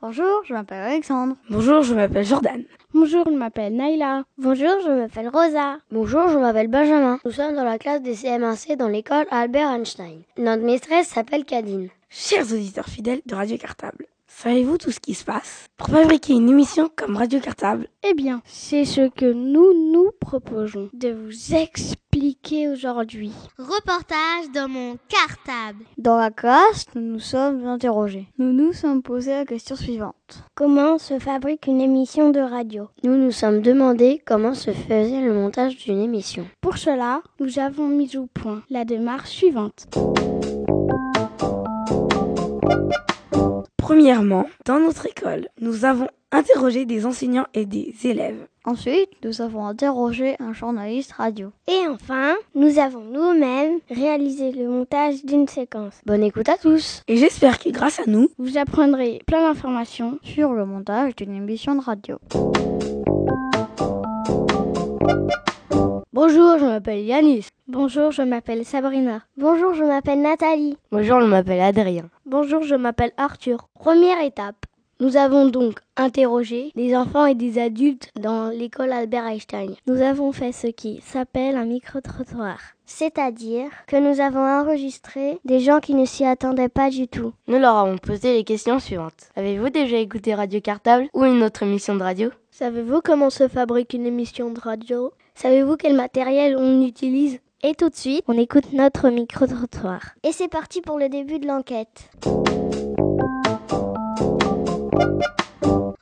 Bonjour, je m'appelle Alexandre. Bonjour, je m'appelle Jordan. Bonjour, je m'appelle Naïla. Bonjour, je m'appelle Rosa. Bonjour, je m'appelle Benjamin. Nous sommes dans la classe des CM1C dans l'école Albert Einstein. Notre maîtresse s'appelle Cadine. Chers auditeurs fidèles de Radio Cartable, savez-vous tout ce qui se passe? Pour fabriquer une émission comme Radio Cartable Eh bien, c'est ce que nous nous proposons de vous expliquer aujourd'hui. Reportage dans mon cartable. Dans la classe, nous nous sommes interrogés. Nous nous sommes posé la question suivante. Comment se fabrique une émission de radio? Nous nous sommes demandé comment se faisait le montage d'une émission. Pour cela, nous avons mis au point la démarche suivante. Premièrement, dans notre école, nous avons interrogé des enseignants et des élèves. Ensuite, nous avons interrogé un journaliste radio. Et enfin, nous avons nous-mêmes réalisé le montage d'une séquence. Bonne écoute à tous Et j'espère que grâce à nous, Vous apprendrez plein d'informations. Sur le montage d'une émission de radio. Bonjour, je m'appelle Yanis. Bonjour, je m'appelle Sabrina. Bonjour, je m'appelle Nathalie. Bonjour, je m'appelle Adrien. Bonjour, je m'appelle Arthur. Première étape. Nous avons donc interrogé des enfants et des adultes dans l'école Albert Einstein. Nous avons fait ce qui s'appelle un micro-trottoir. C'est-à-dire que nous avons enregistré des gens qui ne s'y attendaient pas du tout. Nous leur avons posé les questions suivantes. Avez-vous déjà écouté Radio Cartable ou une autre émission de radio? Savez-vous comment se fabrique une émission de radio? Savez-vous quel matériel on utilise? Et tout de suite, on écoute notre micro-trottoir. Et c'est parti pour le début de l'enquête.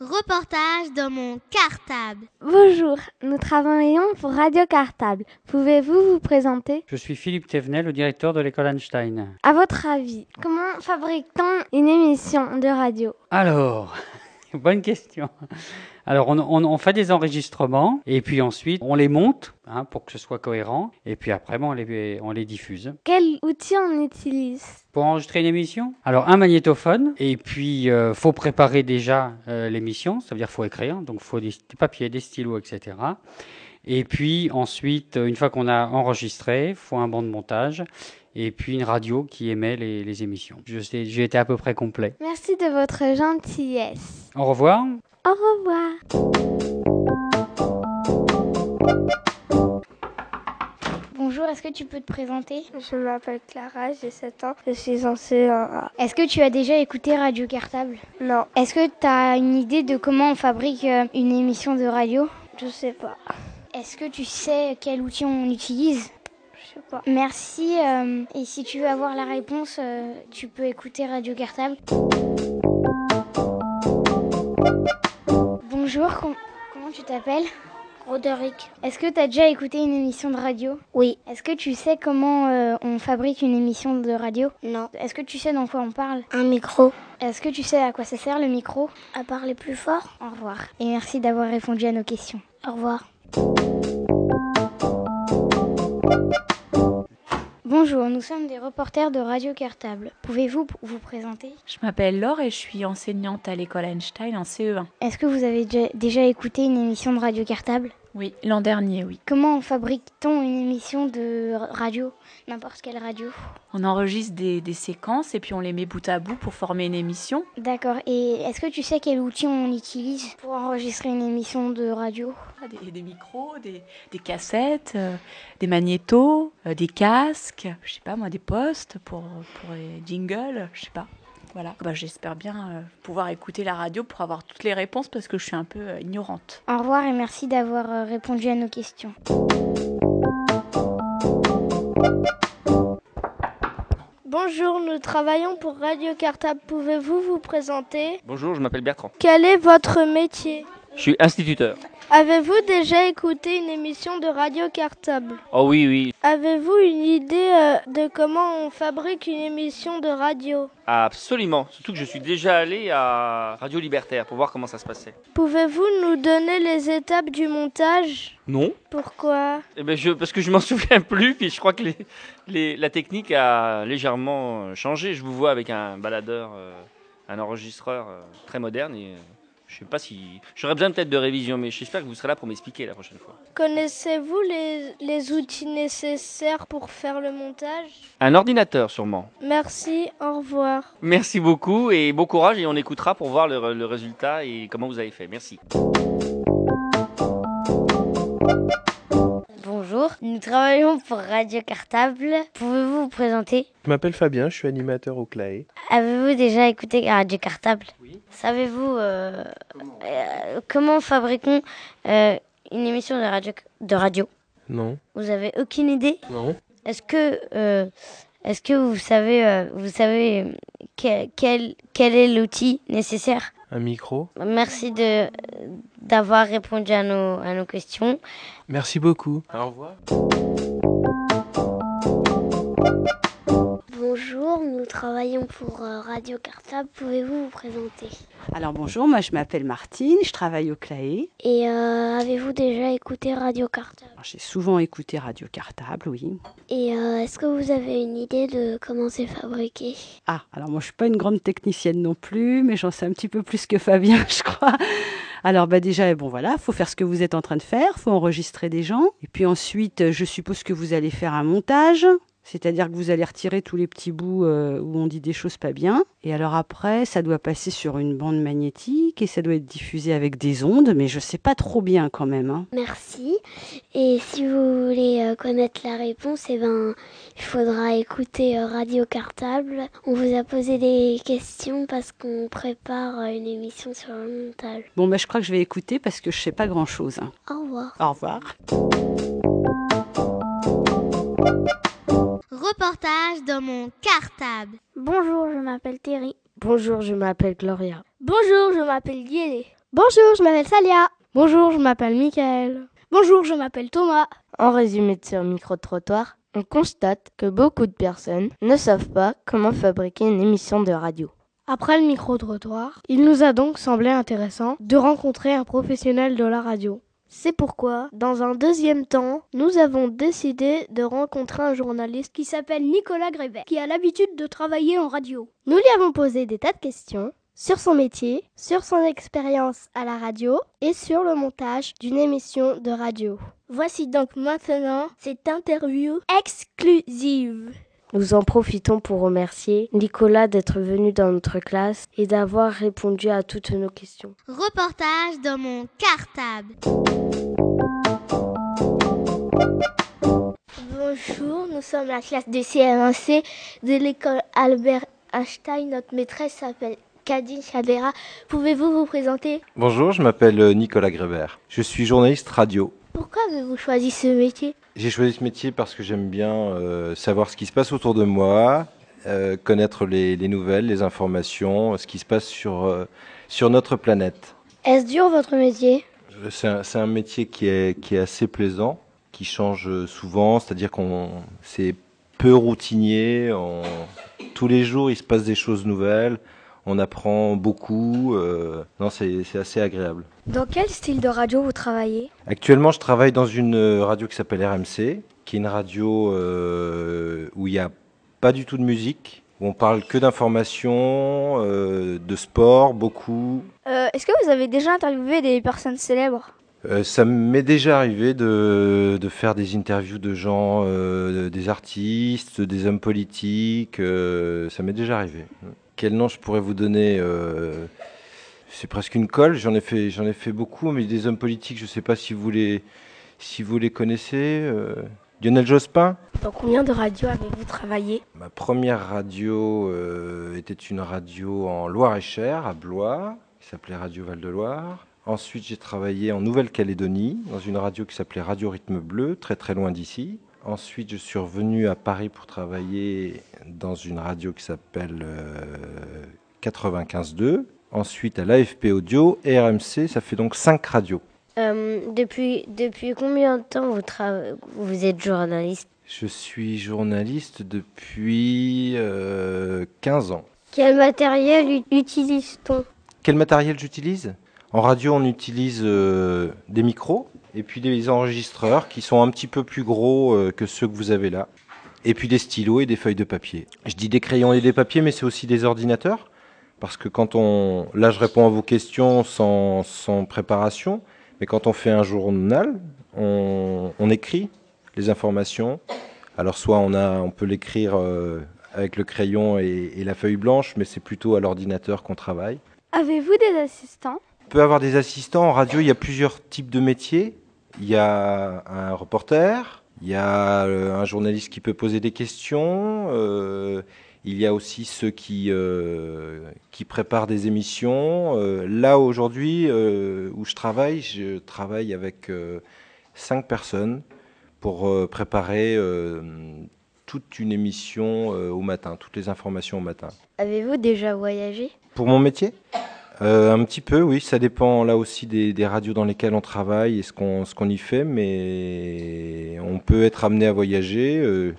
Reportage dans mon cartable. Bonjour, nous travaillons pour Radio Cartable. Pouvez-vous vous présenter? Je suis Philippe Thévenet, le directeur de l'école Einstein. À votre avis, comment fabrique-t-on une émission de radio? Alors, bonne question. Alors, on, on- on fait des enregistrements et puis ensuite, on les monte hein, pour que ce soit cohérent. Et puis après, bon, on, les, on les diffuse. Quel outil on utilise? Pour enregistrer une émission, alors un magnétophone et puis euh, faut préparer déjà euh, l'émission, ça veut dire faut écrire, donc faut des, des papiers, des stylos, etc. Et puis ensuite, une fois qu'on a enregistré, faut un banc de montage et puis une radio qui émet les, les émissions. J'ai été à peu près complet. Merci de votre gentillesse. Au revoir. Au revoir. Bonjour, est-ce que tu peux te présenter? Je m'appelle Clara, j'ai 7 ans, je suis en C1A. Est-ce que tu as déjà écouté Radio Cartable? Non, Est-ce que tu as une idée de comment on fabrique euh, une émission de radio? Je sais pas. Est-ce que tu sais quel outil on utilise? Je sais pas. Merci. euh, et si tu veux avoir la réponse, euh, tu peux écouter Radio Cartable. Bonjour, com- comment tu t'appelles? Roderick. Est-ce que tu as déjà écouté une émission de radio? Oui. Est-ce que tu sais comment euh, on fabrique une émission de radio? Non. Est-ce que tu sais dans quoi on parle? Un micro. Est-ce que tu sais à quoi ça sert le micro? À parler plus fort. Au revoir. Et merci d'avoir répondu à nos questions. Au revoir. Bonjour, nous sommes des reporters de Radio Cartable. Pouvez-vous vous présenter? Je m'appelle Laure et je suis enseignante à l'école Einstein en CE1. Est-ce que vous avez déjà écouté une émission de Radio Cartable? Oui, l'an dernier, oui. Comment fabrique-t-on une émission de radio N'importe quelle radio? On enregistre des, des séquences et puis on les met bout à bout pour former une émission. D'accord. Et est-ce que tu sais quel outil on utilise pour enregistrer une émission de radio? Ah, Des, des micros, des, des cassettes, euh, des magnétos, euh, des casques, je sais pas moi, des postes pour, pour les jingles, je sais pas. Voilà. Bah, J'espère bien euh, pouvoir écouter la radio pour avoir toutes les réponses parce que je suis un peu euh, ignorante. Au revoir et merci d'avoir euh, répondu à nos questions. Bonjour, nous travaillons pour Radio Cartable. Pouvez-vous vous présenter? Bonjour, je m'appelle Bertrand. Quel est votre métier? Je suis instituteur. Avez-vous déjà écouté une émission de radio cartable? Oh oui, oui. Avez-vous une idée euh, de comment on fabrique une émission de radio? Absolument. Surtout que je suis déjà allé à Radio Libertaire pour voir comment ça se passait. Pouvez-vous nous donner les étapes du montage? Non. Pourquoi? Eh ben je, Parce que je m'en souviens plus, puis je crois que les, les, la technique a légèrement changé. Je vous vois avec un baladeur, euh, un enregistreur euh, très moderne et je sais pas si. J'aurais besoin peut-être de révision, mais j'espère que vous serez là pour m'expliquer la prochaine fois. Connaissez-vous les, les, outils nécessaires pour faire le montage? Un ordinateur, sûrement. Merci, au revoir. Merci beaucoup et bon courage et on écoutera pour voir le, le résultat et comment vous avez fait. Merci. Nous travaillons pour Radio Cartable. Pouvez-vous vous présenter? Je m'appelle Fabien, je suis animateur au CLAE. Avez-vous déjà écouté Radio Cartable? Oui. Savez-vous euh, euh, comment fabriquons euh, une émission de radio, de radio? Non. Vous avez aucune idée? Non. Est-ce que, euh, est-ce que vous savez, euh, vous savez quel, quel, quel est l'outil nécessaire? Un micro. Merci de d'avoir répondu à nos, à nos questions. Merci beaucoup. Au revoir. Bonjour, nous travaillons pour euh, Radio Cartable. Pouvez-vous vous présenter? Alors bonjour, moi je m'appelle Martine, je travaille au CLAE. Et euh, avez-vous déjà écouté Radio Cartable J'ai souvent écouté Radio Cartable, oui. Et euh, est-ce que vous avez une idée de comment c'est fabriqué? Ah, alors moi je suis pas une grande technicienne non plus, mais j'en sais un petit peu plus que Fabien, je crois. Alors bah déjà, bon voilà, faut faire ce que vous êtes en train de faire, faut enregistrer des gens. Et puis ensuite, je suppose que vous allez faire un montage. C'est-à-dire que vous allez retirer tous les petits bouts euh, où on dit des choses pas bien. Et alors après, ça doit passer sur une bande magnétique et ça doit être diffusé avec des ondes, mais je sais pas trop bien quand même. Hein. Merci. Et si vous voulez euh, connaître la réponse, eh ben, il faudra écouter euh, Radio Cartable. On vous a posé des questions parce qu'on prépare une émission sur le montage. Bon, bah, je crois que je vais écouter parce que je sais pas grand-chose. hein. Au revoir. Au revoir. Reportage dans mon cartable. Bonjour, je m'appelle Terry. Bonjour, je m'appelle Gloria. Bonjour, je m'appelle Guélé. Bonjour, je m'appelle Salia. Bonjour, je m'appelle Michael. Bonjour, je m'appelle Thomas. En résumé de ce micro-trottoir, on constate que beaucoup de personnes ne savent pas comment fabriquer une émission de radio. Après le micro-trottoir, il nous a donc semblé intéressant de rencontrer un professionnel de la radio. C'est pourquoi, dans un deuxième temps, nous avons décidé de rencontrer un journaliste qui s'appelle Nicolas Grévet, qui a l'habitude de travailler en radio. Nous lui avons posé des tas de questions sur son métier, sur son expérience à la radio et sur le montage d'une émission de radio. Voici donc maintenant cette interview exclusive. Nous en profitons pour remercier Nicolas d'être venu dans notre classe et d'avoir répondu à toutes nos questions. Reportage dans mon cartable. Bonjour, nous sommes la classe de CM1C de l'école Albert Einstein. Notre maîtresse s'appelle Kadine Chadera. Pouvez-vous vous présenter? Bonjour, je m'appelle euh, Nicolas Grébert. Je suis journaliste radio. Pourquoi avez-vous choisi ce métier? J'ai choisi ce métier parce que j'aime bien euh, savoir ce qui se passe autour de moi, euh, connaître les, les, nouvelles, les informations, ce qui se passe sur, euh, sur notre planète. Est-ce dur votre métier? C'est un, un, métier qui est, qui est assez plaisant, qui change souvent, c'est-à-dire qu'on c'est peu routinier, on, tous les jours il se passe des choses nouvelles, on apprend beaucoup, non c'est assez agréable. Dans quel style de radio vous travaillez? Actuellement, je travaille dans une radio qui s'appelle RMC, qui est une radio euh, où il n'y a pas du tout de musique, où on parle que d'informations, euh, de sport, beaucoup. Euh, Est-ce que vous avez déjà interviewé des personnes célèbres? Euh, ça m'est déjà arrivé de, de, faire des interviews de gens, des artistes, des hommes politiques, ça m'est déjà arrivé. Quel nom je pourrais vous donner c'est presque une colle. J'en ai fait, j'en ai fait beaucoup, mais des hommes politiques, je ne sais pas si vous les, si vous les connaissez. Euh, Lionel Jospin. Dans combien de radios avez-vous travaillé? Ma première radio euh, était une radio en Loire-et-Cher, à Blois, qui s'appelait Radio Val-de-Loire. Ensuite, j'ai travaillé en Nouvelle-Calédonie, dans une radio qui s'appelait Radio Rythme Bleu, très très loin d'ici. Ensuite, je suis revenu à Paris pour travailler dans une radio qui s'appelle euh, 95.2 ensuite à l'AFP Audio et RMC, ça fait donc cinq radios. Euh, depuis, depuis combien de temps vous, vous êtes journaliste? Je suis journaliste depuis euh, 15 ans. Quel matériel utilise-t-on? Quel matériel j'utilise? En radio, on utilise euh, des micros et puis des enregistreurs qui sont un petit peu plus gros euh, que ceux que vous avez là. Et puis des stylos et des feuilles de papier. Je dis des crayons et des papiers, mais c'est aussi des ordinateurs. Parce que quand on... Là, je réponds à vos questions sans, sans préparation. Mais quand on fait un journal, on, on écrit les informations. Alors soit on, a, on peut l'écrire euh, avec le crayon et, et la feuille blanche, mais c'est plutôt à l'ordinateur qu'on travaille. Avez-vous des assistants? On peut avoir des assistants. En radio, il y a plusieurs types de métiers. Il y a un reporter, il y a euh, un journaliste qui peut poser des questions. Euh, il y a aussi ceux qui, euh, qui préparent des émissions. Euh, là, aujourd'hui, euh, où je travaille, je travaille avec cinq personnes pour préparer toute une émission au matin, toutes les informations au matin. Avez-vous déjà voyagé? Pour mon métier? Euh, Un petit peu, oui. Ça dépend là aussi des, des radios dans lesquelles on travaille et ce qu'on ce qu'on y fait, mais on peut être amené à voyager. Euh,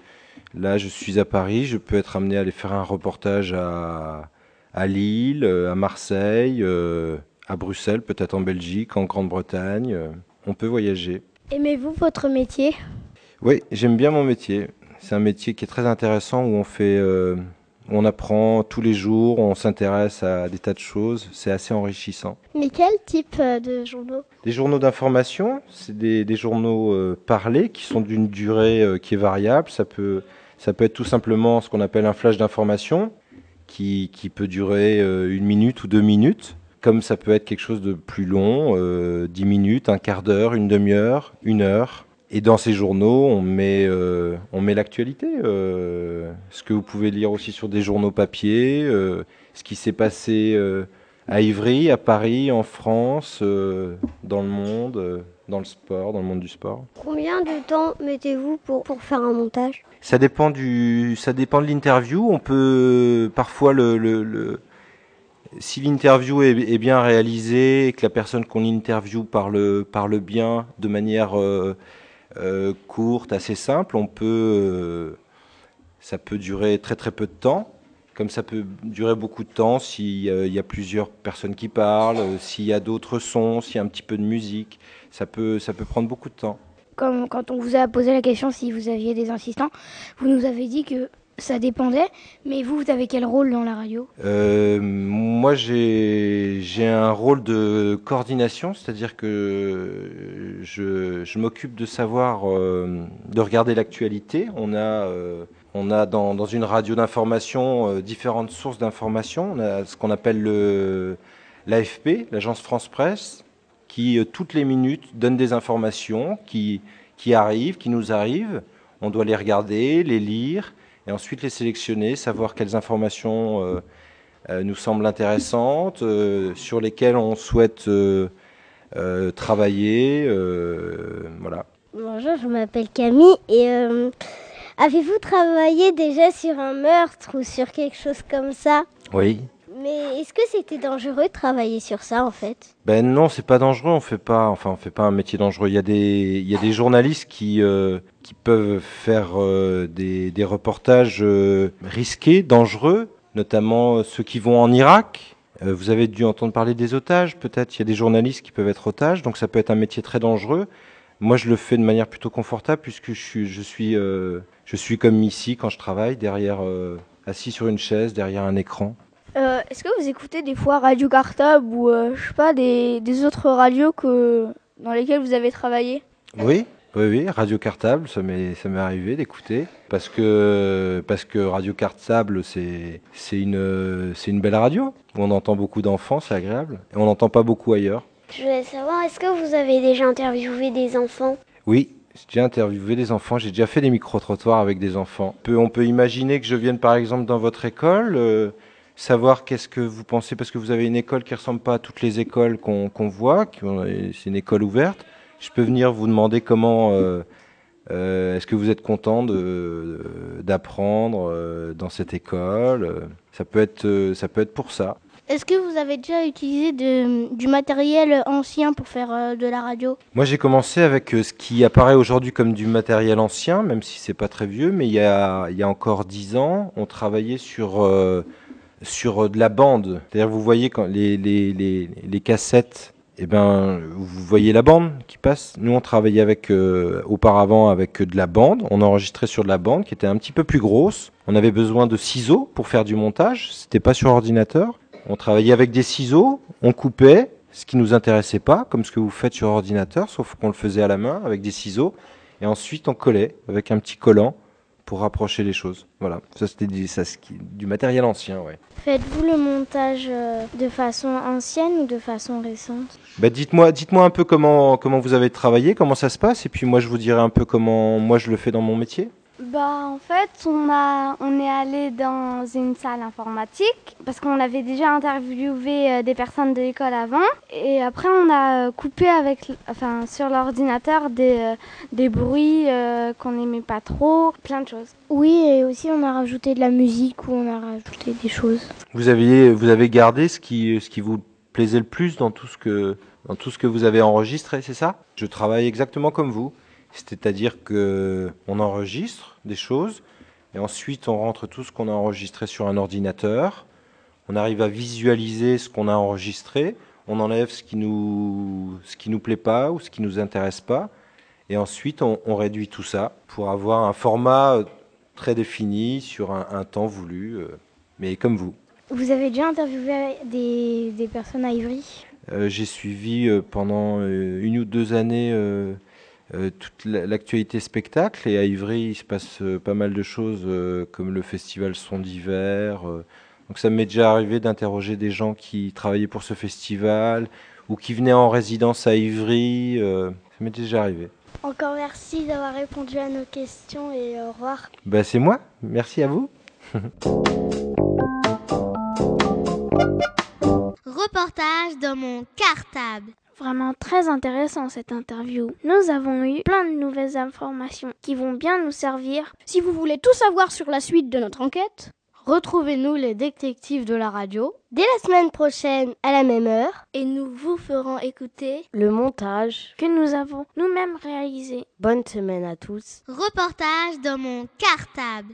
là, je suis à Paris, je peux être amené à aller faire un reportage à, à Lille, euh, à Marseille, euh, à Bruxelles, peut-être en Belgique, en Grande-Bretagne. Euh, On peut voyager. Aimez-vous votre métier? Oui, j'aime bien mon métier. C'est un métier qui est très intéressant où on fait, euh, on apprend tous les jours, on s'intéresse à des tas de choses. C'est assez enrichissant. Mais quel type de journaux? Les journaux d'information, c'est des, des journaux euh, parlés qui sont d'une durée euh, qui est variable. Ça peut, ça peut être tout simplement ce qu'on appelle un flash d'information qui, qui peut durer euh, une minute ou deux minutes. Comme ça peut être quelque chose de plus long, euh, 10 minutes, un quart d'heure, une demi-heure, une heure. Et dans ces journaux, on met, euh, met l'actualité, ce que vous pouvez lire aussi sur des journaux papier, ce qui s'est passé à Ivry, à Paris, en France, dans le monde, dans le sport, dans le monde du sport. Combien de temps mettez-vous pour, pour faire un montage? Ça dépend du, ça dépend de l'interview. On peut parfois le, le, le- si l'interview est, est bien réalisée et que la personne qu'on interviewe parle, parle bien de manière euh, euh, courte, assez simple, on peut, euh, ça peut durer très très peu de temps. Comme ça peut durer beaucoup de temps s'il y a plusieurs personnes qui parlent, euh, s'il y a d'autres sons, s'il y a un petit peu de musique, ça peut, ça peut prendre beaucoup de temps. Comme quand on vous a posé la question si vous aviez des assistants, vous nous avez dit que ça dépendait, mais vous, vous avez quel rôle dans la radio? Euh, moi, j'ai j'ai un rôle de coordination, c'est-à-dire que je, je m'occupe de savoir, euh, de regarder l'actualité. On a, euh, on a dans, une radio d'information euh, différentes sources d'information. On a ce qu'on appelle le l'AFP, l'agence France Presse, qui euh, toutes les minutes donne des informations qui qui arrivent, qui nous arrivent. On doit les regarder, les lire et ensuite les sélectionner, savoir quelles informations euh, nous semblent intéressantes, sur lesquelles on souhaite travailler. voilà. Bonjour, je m'appelle Camille et avez-vous travaillé déjà sur un meurtre ou sur quelque chose comme ça? Oui. Mais est-ce que c'était dangereux de travailler sur ça en fait? Ben non, c'est pas dangereux. On fait pas, enfin, on fait pas un métier dangereux. Il y a des, il y a des journalistes qui euh, qui peuvent faire euh, des, des reportages euh, risqués, dangereux, notamment ceux qui vont en Irak. Vous avez dû entendre parler des otages, peut-être. Il y a des journalistes qui peuvent être otages, donc ça peut être un métier très dangereux. Moi, je le fais de manière plutôt confortable puisque je suis, je suis, euh, je suis comme ici quand je travaille, derrière, euh, assis sur une chaise, derrière un écran. Euh, Est-ce que vous écoutez des fois Radio Cartable ou je sais pas des, des autres radios que dans lesquelles vous avez travaillé? Oui, oui, oui, Radio Cartable, ça m'est, arrivé d'écouter parce que parce que Radio Cartable, c'est c'est une c'est une belle radio on entend beaucoup d'enfants, c'est agréable et on n'entend pas beaucoup ailleurs. Je voulais savoir, est-ce que vous avez déjà interviewé des enfants? Oui, j'ai déjà interviewé des enfants, j'ai déjà fait des micro-trottoirs avec des enfants. On peut, imaginer que je vienne par exemple dans votre école, euh, savoir qu'est-ce que vous pensez, parce que vous avez une école qui ressemble pas à toutes les écoles qu'on qu'on voit, c'est une école ouverte. Je peux venir vous demander comment, euh, euh, est-ce que vous êtes content d'apprendre dans cette école? Ça peut être, ça peut être pour ça. Est-ce que vous avez déjà utilisé du matériel ancien pour faire euh, de la radio? Moi, j'ai commencé avec euh, ce qui apparaît aujourd'hui comme du matériel ancien, même si c'est pas très vieux, mais il y a, encore dix ans, on travaillait sur, euh, sur de la bande. C'est-à-dire, vous voyez les, les, les, cassettes, eh ben, vous voyez la bande qui passe. Nous, on travaillait avec, auparavant avec de la bande. On enregistrait sur de la bande qui était un petit peu plus grosse. On avait besoin de ciseaux pour faire du montage. C'était pas sur ordinateur. On travaillait avec des ciseaux, on coupait ce qui nous intéressait pas, comme ce que vous faites sur ordinateur, sauf qu'on le faisait à la main avec des ciseaux, et ensuite on collait avec un petit collant pour rapprocher les choses. Voilà, ça c'était du, ça, du matériel ancien, ouais. Faites-vous le montage euh, de façon ancienne ou de façon récente? Bah dites-moi, dites-moi un peu comment comment vous avez travaillé, comment ça se passe, et puis moi je vous dirai un peu comment moi je le fais dans mon métier. Bah en fait on a on est allé dans une salle informatique parce qu'on avait déjà interviewé euh, des personnes de l'école avant et après on a euh, coupé avec enfin sur l'ordinateur des euh, des bruits euh, qu'on n'aimait pas trop, plein de choses. Oui, et aussi on a rajouté de la musique ou on a rajouté des choses. Vous avez vous avez gardé ce qui ce qui vous plaisait le plus dans tout ce que dans tout ce que vous avez enregistré, c'est ça? Je travaille exactement comme vous, c'est-à-dire que on enregistre des choses et ensuite on rentre tout ce qu'on a enregistré sur un ordinateur. On arrive à visualiser ce qu'on a enregistré, on enlève ce qui nous ce qui nous plaît pas ou ce qui nous intéresse pas et ensuite on, on réduit tout ça pour avoir un format euh, très défini sur un, un temps voulu, euh, mais comme vous. Vous avez déjà interviewé des, des personnes à Ivry? Euh, J'ai suivi euh, pendant une ou deux années toute la- l'actualité spectacle et à Ivry il se passe euh, pas mal de choses euh, comme le festival Son d'hiver. euh. donc ça m'est déjà arrivé d'interroger des gens qui travaillaient pour ce festival ou qui venaient en résidence à Ivry. euh, ça m'est déjà arrivé. Encore merci d'avoir répondu à nos questions et au revoir. Bah, c'est moi, merci à vous. Reportage dans mon cartable. Vraiment très intéressant cette interview. Nous avons eu plein de nouvelles informations qui vont bien nous servir. Si vous voulez tout savoir sur la suite de notre enquête, Retrouvez-nous les détectives de la radio dès la semaine prochaine à la même heure. Et nous vous ferons écouter Le montage. que nous avons nous-mêmes réalisé. Bonne semaine à tous. Reportage dans mon cartable.